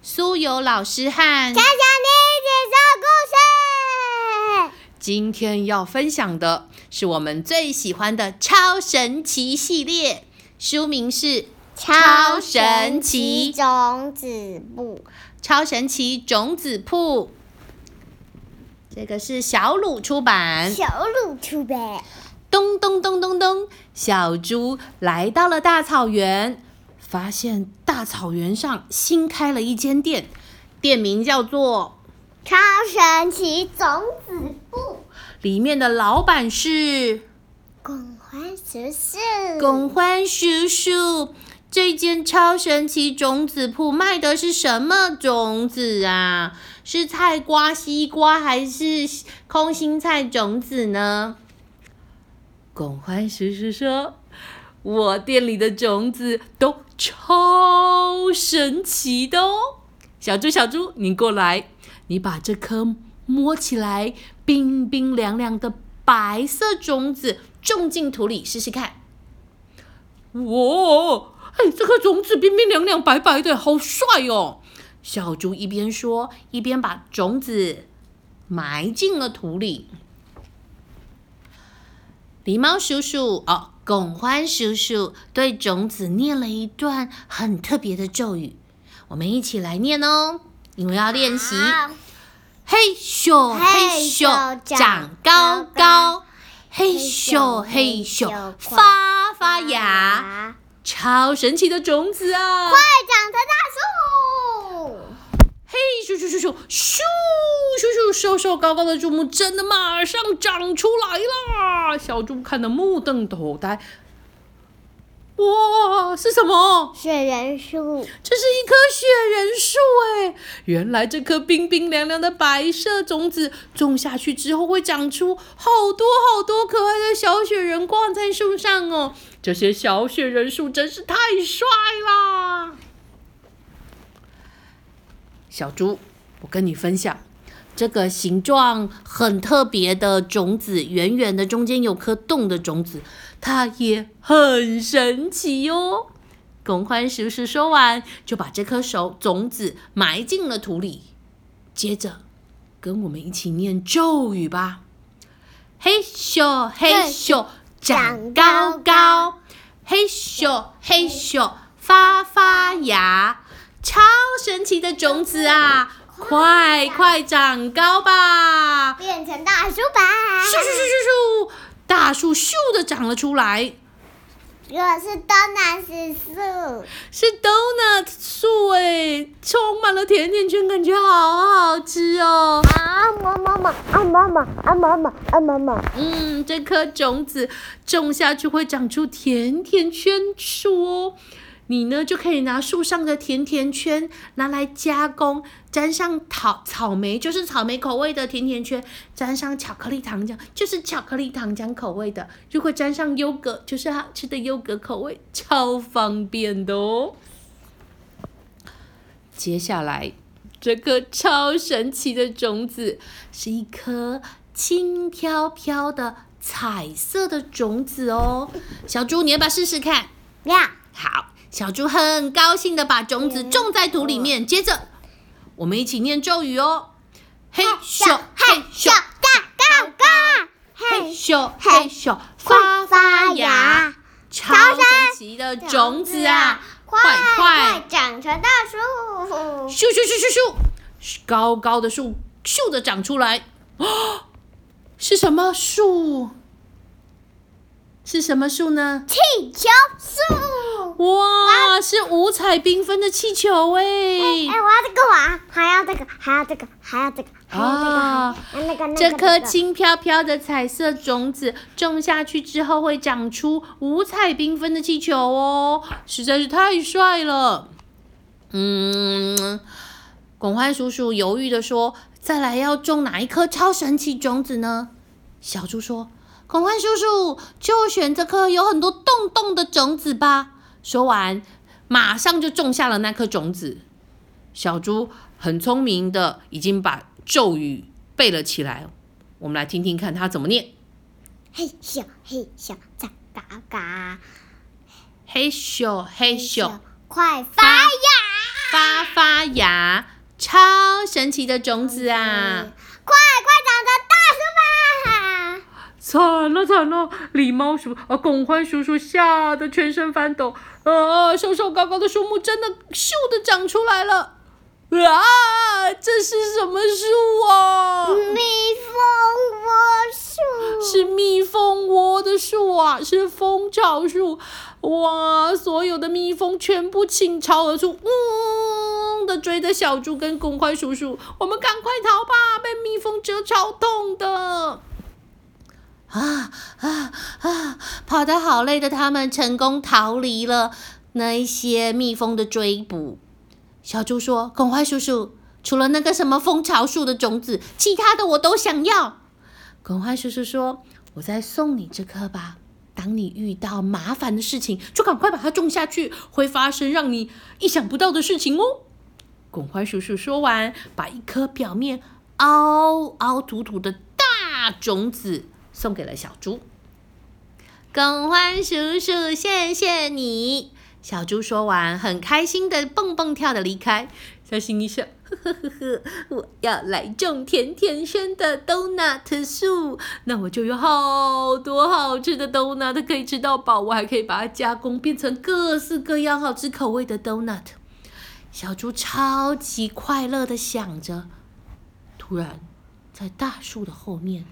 苏有老师和小小妮一起说故事。今天要分享的是我们最喜欢的超神奇系列，书名是《超神奇种子铺，超神奇种子铺》，这个是小鲁出版。小鲁出版。咚咚咚咚咚，小猪来到了大草原，发现大草原上新开了一间店，店名叫做超神奇种子部，里面的老板是共欢叔叔。龚欢叔叔。这间超神奇种子铺卖的是什么种子啊？是菜瓜、西瓜还是空心菜种子呢？龚欢叔叔说：“我店里的种子都超神奇的哦。”小猪，小猪，你过来，你把这颗摸起来冰冰凉凉的白色种子种进土里试试看。哇，哎，这颗种子冰冰凉凉、白白的，好帅哦！小猪一边说，一边把种子埋进了土里。狸猫叔叔哦，拱欢叔叔对种子念了一段很特别的咒语，我们一起来念哦，因为要练习。嘿咻嘿咻，长高高；嘿咻嘿咻，发发芽。超神奇的种子啊！快长成大树！嘿咻咻咻咻咻咻咻，瘦瘦高高的树木真的马上长出来啦！小猪看得目瞪口呆。哇，是什么？雪人树，这是一棵雪人树哎！原来这颗冰冰凉凉的白色种子种下去之后，会长出好多好多可爱的小雪人挂在树上哦。这些小雪人树真是太帅啦！小猪，我跟你分享，这个形状很特别的种子，圆圆的，中间有颗洞的种子，它也很神奇哟。龚欢叔叔说完，就把这颗手种子埋进了土里，接着跟我们一起念咒语吧：嘿咻嘿咻，长高高；嘿咻嘿咻，发发芽。超神奇的种子啊，快快长高吧！变成大树吧！咻咻咻咻咻，大树咻的长了出来，这是 donut 树，是 donut 树哎，充满了甜甜圈，感觉好好吃哦。啊妈妈妈啊妈妈啊妈妈啊妈妈，嗯，这颗种子种下去会长出甜甜圈树哦。你呢就可以拿树上的甜甜圈拿来加工，沾上草草莓，就是草莓口味的甜甜圈；沾上巧克力糖浆，就是巧克力糖浆口味的；如果沾上优格，就是好吃的优格口味，超方便的哦。接下来，这颗超神奇的种子是一颗轻飘飘的彩色的种子哦。小猪，你要不要试试看？呀，好，小猪很高兴的把种子种在土里面。接着，我们一起念咒语哦：嘿咻嘿咻，嘎嘎嘎，嘿咻嘿咻，发发芽。超神奇的种子啊，快快长成大树！咻咻咻咻咻，高高的树咻的长出来。哦，是什么树？是什么树呢？气球树！哇，是五彩缤纷的气球哎！哎，我要这个玩，还要这个，还要这个，还要这个，还要这个，啊还要那个那个。这颗轻飘飘的彩色种子种下去之后，会长出五彩缤纷的气球哦，实在是太帅了。嗯，广欢叔叔犹豫的说：“再来要种哪一颗超神奇种子呢？”小猪说：“广欢叔叔就选这颗有很多洞洞的种子吧。”说完，马上就种下了那颗种子。小猪很聪明的，已经把咒语背了起来。我们来听听看他怎么念：嘿咻嘿咻，长嘎嘎，嘿咻嘿咻，快发芽！发发芽，超神奇的种子啊！快快长成大树吧！惨了惨了！狸猫叔啊，拱欢叔叔吓得全身翻抖。啊，瘦瘦高高的树木真的咻的长出来了！啊，这是什么树啊？蜜蜂窝树是蜜蜂窝的树啊，是蜂巢树。哇，所有的蜜蜂全部倾巢而出，嗡的追着小猪跟拱欢叔叔，我们赶快逃吧！被蜜蜂蛰超痛的。啊啊啊！跑得好累的他们成功逃离了那一些蜜蜂的追捕。小猪说：“公欢叔叔，除了那个什么蜂巢树的种子，其他的我都想要。”公欢叔叔说：“我再送你这颗吧。当你遇到麻烦的事情，就赶快把它种下去，会发生让你意想不到的事情哦。”拱欢叔叔说完，把一颗表面凹凹凸凸的大种子。送给了小猪。公欢叔叔，谢谢你。小猪说完，很开心的蹦蹦跳的离开。他心里想：呵呵呵呵，我要来种甜甜圈的 donut 树，那我就有好多好吃的 donut 可以吃到饱。我还可以把它加工，变成各式各样好吃口味的 donut。小猪超级快乐的想着。突然，在大树的后面。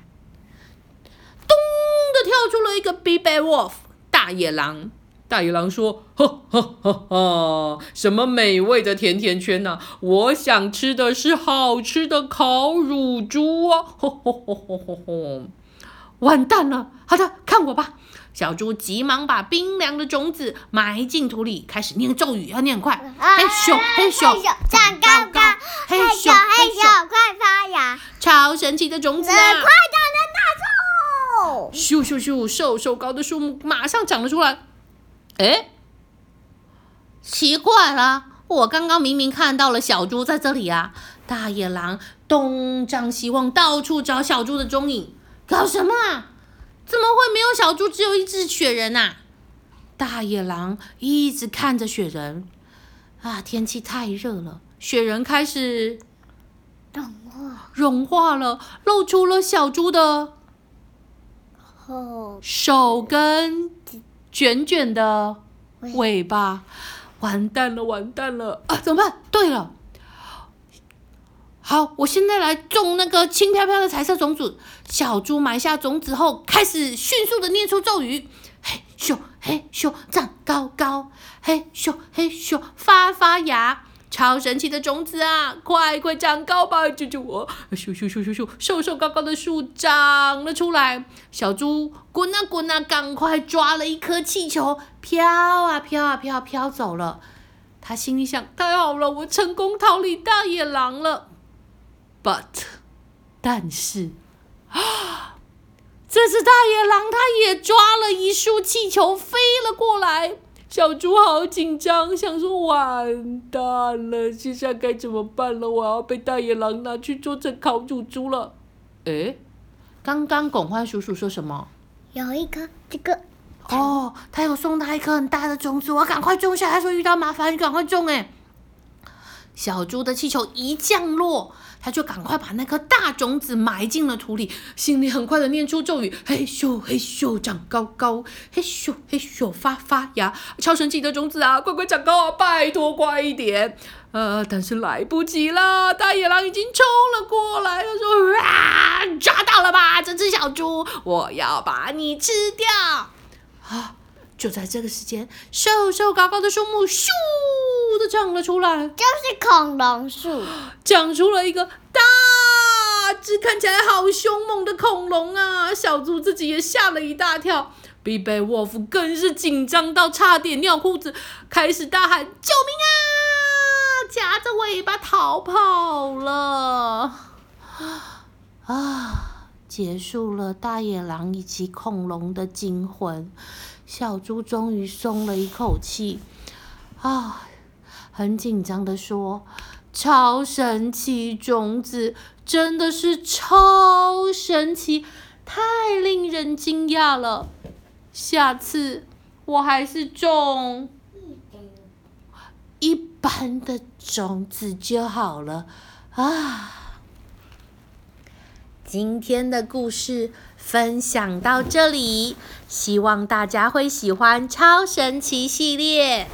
跳出了一个 Big Bad Wolf 大野狼。大野狼说：“哈哈哈哈！什么美味的甜甜圈呐？我想吃的是好吃的烤乳猪啊！”吼吼吼吼吼吼！完蛋了！好的，看我吧！小猪急忙把冰凉的种子埋进土里，开始念咒语，要念快。嘿咻嘿咻，长高高，嘿咻嘿咻，快发芽！超神奇的种子啊！快！咻咻咻！瘦瘦高的树木马上长了出来。哎，奇怪了，我刚刚明明看到了小猪在这里啊！大野狼东张西望，到处找小猪的踪影。搞什么啊？怎么会没有小猪，只有一只雪人呐？大野狼一直看着雪人。啊，天气太热了，雪人开始融化，融化了，露出了小猪的。手跟卷卷的尾巴，完蛋了，完蛋了啊！怎么办？对了，好，我现在来种那个轻飘飘的彩色种子。小猪埋下种子后，开始迅速的念出咒语：嘿咻嘿咻，长高高；嘿咻嘿咻，发发芽。超神奇的种子啊！快快长高吧，救救我！咻咻咻咻咻，瘦瘦高高的树长了出来。小猪滚啊滚啊，赶快抓了一颗气球，飘啊飘啊飘啊，飘走了。他心里想：太好了，我成功逃离大野狼了。But，但是啊，这只大野狼它也抓了一束气球，飞了过来。小猪好紧张，想说完蛋了，现在该怎么办了？我要被大野狼拿去做成烤乳猪了。诶，刚刚拱欢叔叔说什么？有一颗这个。哦，他有送他一颗很大的种子，我赶快种下。他说遇到麻烦，你赶快种。诶，小猪的气球一降落。他就赶快把那颗大种子埋进了土里，心里很快的念出咒语：嘿咻嘿咻，长高高；嘿咻嘿咻，发发芽。超神奇的种子啊，快快长高啊！拜托快一点。呃，但是来不及了，大野狼已经冲了过来。他说：啊，抓到了吧，这只小猪，我要把你吃掉。啊！就在这个时间，瘦瘦高高的树木咻的长了出来，就是恐龙树，长出了一个大只、看起来好凶猛的恐龙啊！小猪自己也吓了一大跳，比贝沃夫更是紧张到差点尿裤子，开始大喊：“救命啊！”夹着尾巴逃跑了。啊！结束了大野狼以及恐龙的惊魂。小猪终于松了一口气，啊，很紧张的说：“超神奇种子真的是超神奇，太令人惊讶了！下次我还是种一般的种子就好了啊！今天的故事分享到这里，希望大家会喜欢超神奇系列。